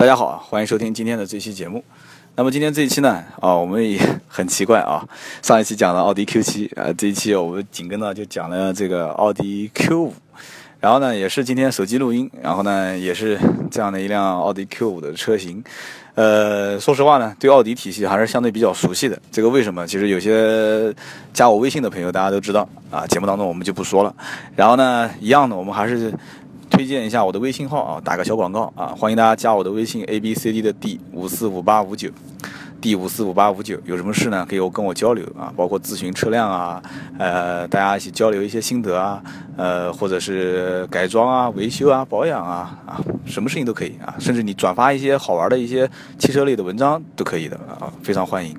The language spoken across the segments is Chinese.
大家好啊，欢迎收听今天的这期节目。那么今天这一期呢，啊，我们也很奇怪啊，上一期讲了奥迪 Q7 啊，这一期我们紧跟呢就讲了这个奥迪 Q5，然后呢也是今天手机录音，然后呢也是这样的一辆奥迪 Q5 的车型。呃，说实话呢，对奥迪体系还是相对比较熟悉的。这个为什么？其实有些加我微信的朋友大家都知道啊，节目当中我们就不说了。然后呢，一样的，我们还是。推荐一下我的微信号啊，打个小广告啊，欢迎大家加我的微信 a b c d 的 d 五四五八五九，d 五四五八五九，有什么事呢，可以跟我交流啊，包括咨询车辆啊，呃，大家一起交流一些心得啊，呃，或者是改装啊、维修啊、保养啊啊，什么事情都可以啊，甚至你转发一些好玩的一些汽车类的文章都可以的啊，非常欢迎。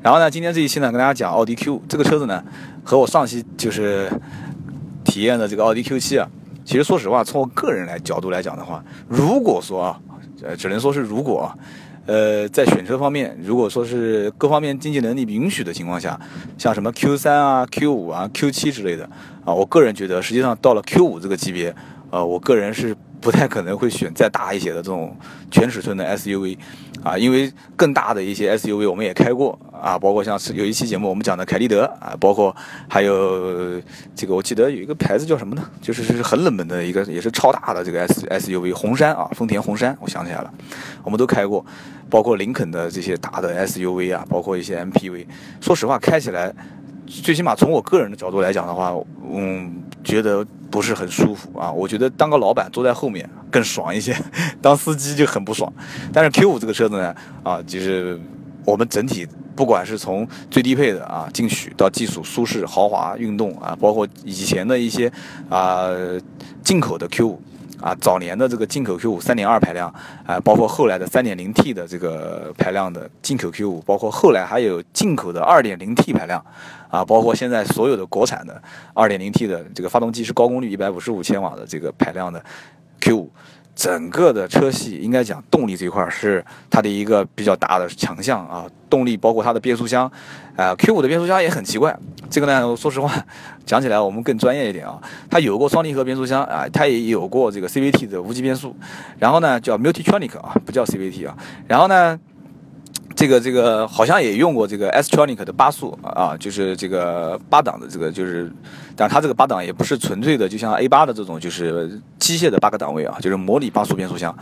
然后呢，今天这一期呢，跟大家讲奥迪 Q 这个车子呢，和我上期就是体验的这个奥迪 Q7 啊。其实说实话，从我个人来角度来讲的话，如果说啊，呃，只能说是如果，呃，在选车方面，如果说是各方面经济能力允许的情况下，像什么 Q 三啊、Q 五啊、Q 七之类的啊，我个人觉得，实际上到了 Q 五这个级别，呃，我个人是。不太可能会选再大一些的这种全尺寸的 SUV，啊，因为更大的一些 SUV 我们也开过啊，包括像有一期节目我们讲的凯立德啊，包括还有这个我记得有一个牌子叫什么呢？就是是很冷门的一个也是超大的这个 S SUV 红杉啊，丰田红杉，我想起来了，我们都开过，包括林肯的这些大的 SUV 啊，包括一些 MPV，说实话开起来，最起码从我个人的角度来讲的话，嗯，觉得。不是很舒服啊，我觉得当个老板坐在后面更爽一些，当司机就很不爽。但是 Q 五这个车子呢，啊，就是我们整体不管是从最低配的啊进取到技术舒适、豪华、运动啊，包括以前的一些啊进口的 Q 五。啊，早年的这个进口 Q 五三点二排量，啊，包括后来的三点零 T 的这个排量的进口 Q 五，包括后来还有进口的二点零 T 排量，啊，包括现在所有的国产的二点零 T 的这个发动机是高功率一百五十五千瓦的这个排量的 Q 五。整个的车系应该讲动力这一块是它的一个比较大的强项啊，动力包括它的变速箱，呃，Q 五的变速箱也很奇怪，这个呢，说实话讲起来我们更专业一点啊，它有过双离合变速箱啊，它也有过这个 CVT 的无级变速，然后呢叫 Multitronic 啊，不叫 CVT 啊，然后呢。这个这个好像也用过这个 S-tronic 的八速啊，就是这个八档的这个就是，但它这个八档也不是纯粹的，就像 A 八的这种就是机械的八个档位啊，就是模拟八速变速箱，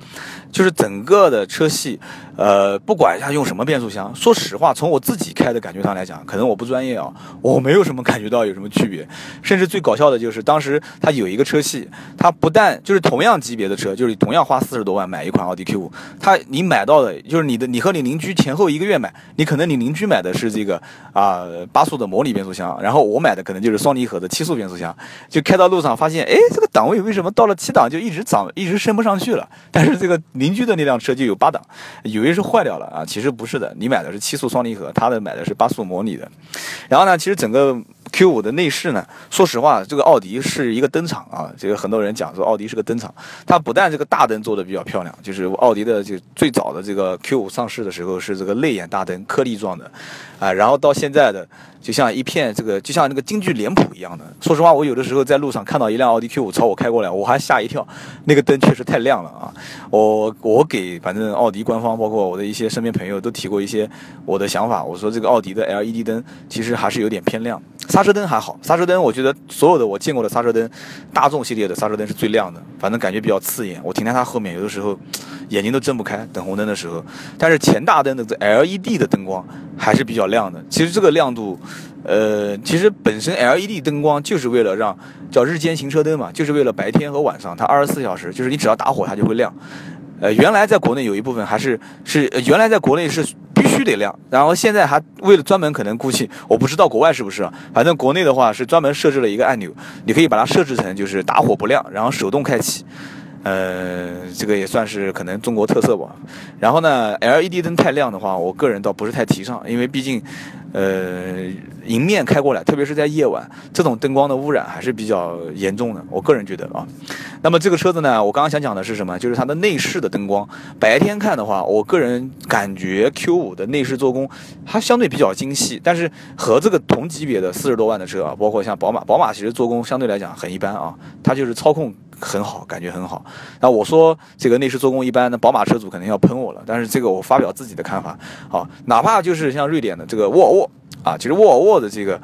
就是整个的车系，呃，不管它用什么变速箱，说实话，从我自己开的感觉上来讲，可能我不专业啊，我没有什么感觉到有什么区别，甚至最搞笑的就是当时它有一个车系，它不但就是同样级别的车，就是同样花四十多万买一款奥迪 Q5，它你买到的就是你的你和你邻居前后。一个月买，你可能你邻居买的是这个啊八速的模拟变速箱，然后我买的可能就是双离合的七速变速箱，就开到路上发现，哎，这个档位为什么到了七档就一直涨，一直升不上去了？但是这个邻居的那辆车就有八档，以为是坏掉了啊，其实不是的，你买的是七速双离合，他的买的是八速模拟的。然后呢，其实整个。Q 五的内饰呢？说实话，这个奥迪是一个灯厂啊。这个很多人讲说奥迪是个灯厂，它不但这个大灯做的比较漂亮，就是奥迪的就最早的这个 Q 五上市的时候是这个泪眼大灯，颗粒状的，啊，然后到现在的就像一片这个就像那个京剧脸谱一样的。说实话，我有的时候在路上看到一辆奥迪 Q 五朝我开过来，我还吓一跳，那个灯确实太亮了啊。我我给反正奥迪官方，包括我的一些身边朋友都提过一些我的想法，我说这个奥迪的 LED 灯其实还是有点偏亮。刹车灯还好，刹车灯我觉得所有的我见过的刹车灯，大众系列的刹车灯是最亮的，反正感觉比较刺眼。我停在它后面，有的时候眼睛都睁不开，等红灯的时候。但是前大灯的 LED 的灯光还是比较亮的。其实这个亮度，呃，其实本身 LED 灯光就是为了让叫日间行车灯嘛，就是为了白天和晚上它二十四小时，就是你只要打火它就会亮。呃，原来在国内有一部分还是是原来在国内是。必须得亮，然后现在还为了专门可能估计，我不知道国外是不是，反正国内的话是专门设置了一个按钮，你可以把它设置成就是打火不亮，然后手动开启，呃，这个也算是可能中国特色吧。然后呢，LED 灯太亮的话，我个人倒不是太提倡，因为毕竟。呃，迎面开过来，特别是在夜晚，这种灯光的污染还是比较严重的。我个人觉得啊，那么这个车子呢，我刚刚想讲的是什么？就是它的内饰的灯光。白天看的话，我个人感觉 Q5 的内饰做工它相对比较精细，但是和这个同级别的四十多万的车啊，包括像宝马，宝马其实做工相对来讲很一般啊，它就是操控很好，感觉很好。那我说这个内饰做工一般，那宝马车主肯定要喷我了。但是这个我发表自己的看法，好，哪怕就是像瑞典的这个沃尔沃啊，其实沃尔沃的这个。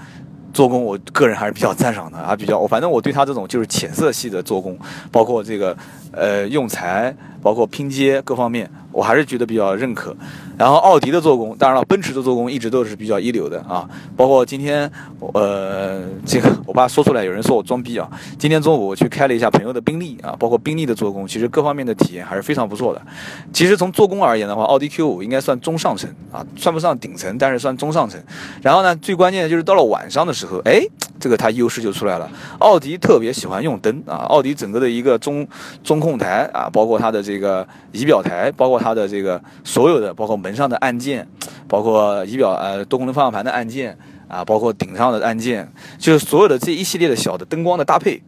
做工，我个人还是比较赞赏的啊，比较我反正我对它这种就是浅色系的做工，包括这个呃用材，包括拼接各方面。我还是觉得比较认可，然后奥迪的做工，当然了，奔驰的做工一直都是比较一流的啊。包括今天，呃，这个我怕说出来有人说我装逼啊。今天中午我去开了一下朋友的宾利啊，包括宾利的做工，其实各方面的体验还是非常不错的。其实从做工而言的话，奥迪 Q 五应该算中上层啊，算不上顶层，但是算中上层。然后呢，最关键的就是到了晚上的时候，哎，这个它优势就出来了。奥迪特别喜欢用灯啊，奥迪整个的一个中中控台啊，包括它的这个仪表台，包括它。它的这个所有的，包括门上的按键，包括仪表呃多功能方向盘的按键啊，包括顶上的按键，就是所有的这一系列的小的灯光的搭配。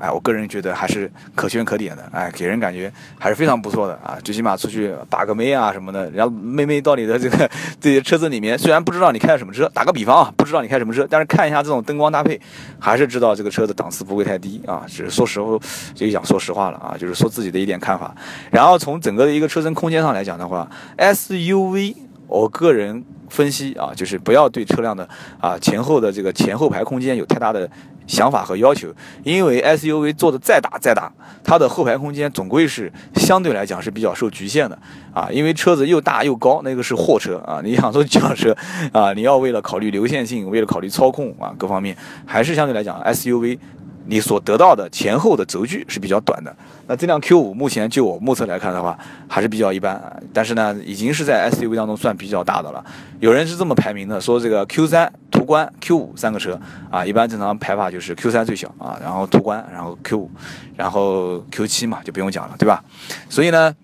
哎，我个人觉得还是可圈可点的，哎，给人感觉还是非常不错的啊！最起码出去打个妹啊什么的，然后妹妹到你的这个这些车子里面，虽然不知道你开什么车，打个比方啊，不知道你开什么车，但是看一下这种灯光搭配，还是知道这个车的档次不会太低啊。只是说实话，就想说实话了啊，就是说自己的一点看法。然后从整个的一个车身空间上来讲的话，SUV，我个人分析啊，就是不要对车辆的啊前后的这个前后排空间有太大的。想法和要求，因为 SUV 做的再大再大，它的后排空间总归是相对来讲是比较受局限的啊，因为车子又大又高，那个是货车啊，你想说轿车啊，你要为了考虑流线性，为了考虑操控啊各方面，还是相对来讲 SUV。你所得到的前后的轴距是比较短的。那这辆 Q 五目前就我目测来看的话，还是比较一般。但是呢，已经是在 SUV 当中算比较大的了。有人是这么排名的，说这个 Q 三、途观、Q 五三个车啊，一般正常排法就是 Q 三最小啊，然后途观，然后 Q 五然后 Q 七嘛，就不用讲了，对吧？所以呢。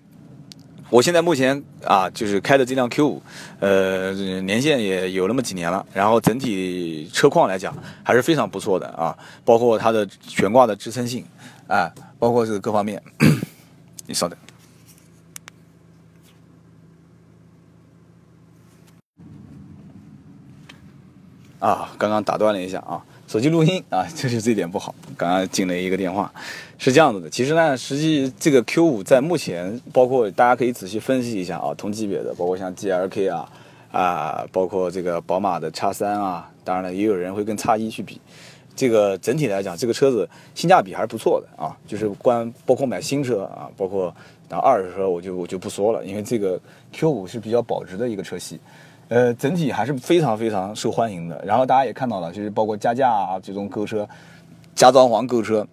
我现在目前啊，就是开的这辆 Q5，呃，年限也有那么几年了，然后整体车况来讲还是非常不错的啊，包括它的悬挂的支撑性，啊，包括这个各方面。你稍等。啊，刚刚打断了一下啊。手机录音啊，就是这点不好。刚刚进了一个电话，是这样子的。其实呢，实际这个 Q5 在目前，包括大家可以仔细分析一下啊，同级别的，包括像 GLK 啊啊，包括这个宝马的 X3 啊，当然了，也有人会跟 X1 去比。这个整体来讲，这个车子性价比还是不错的啊。就是关包括买新车啊，包括然后二手车，我就我就不说了，因为这个 Q5 是比较保值的一个车系。呃，整体还是非常非常受欢迎的。然后大家也看到了，就是包括加价啊这种购车、加装潢购车，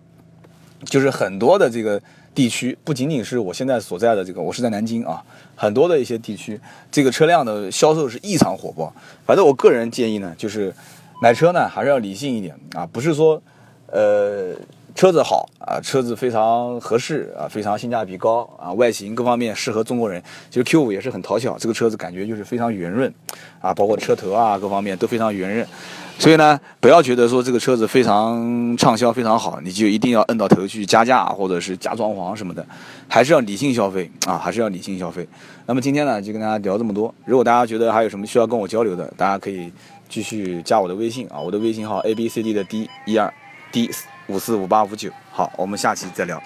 就是很多的这个地区，不仅仅是我现在所在的这个，我是在南京啊，很多的一些地区，这个车辆的销售是异常火爆。反正我个人建议呢，就是买车呢还是要理性一点啊，不是说呃。车子好啊，车子非常合适啊，非常性价比高啊，外形各方面适合中国人。其实 Q5 也是很讨巧，这个车子感觉就是非常圆润啊，包括车头啊各方面都非常圆润。所以呢，不要觉得说这个车子非常畅销、非常好，你就一定要摁到头去加价或者是加装潢什么的，还是要理性消费啊，还是要理性消费。那么今天呢，就跟大家聊这么多。如果大家觉得还有什么需要跟我交流的，大家可以继续加我的微信啊，我的微信号 A B C D 的 D 一二 D。五四五八五九，好，我们下期再聊。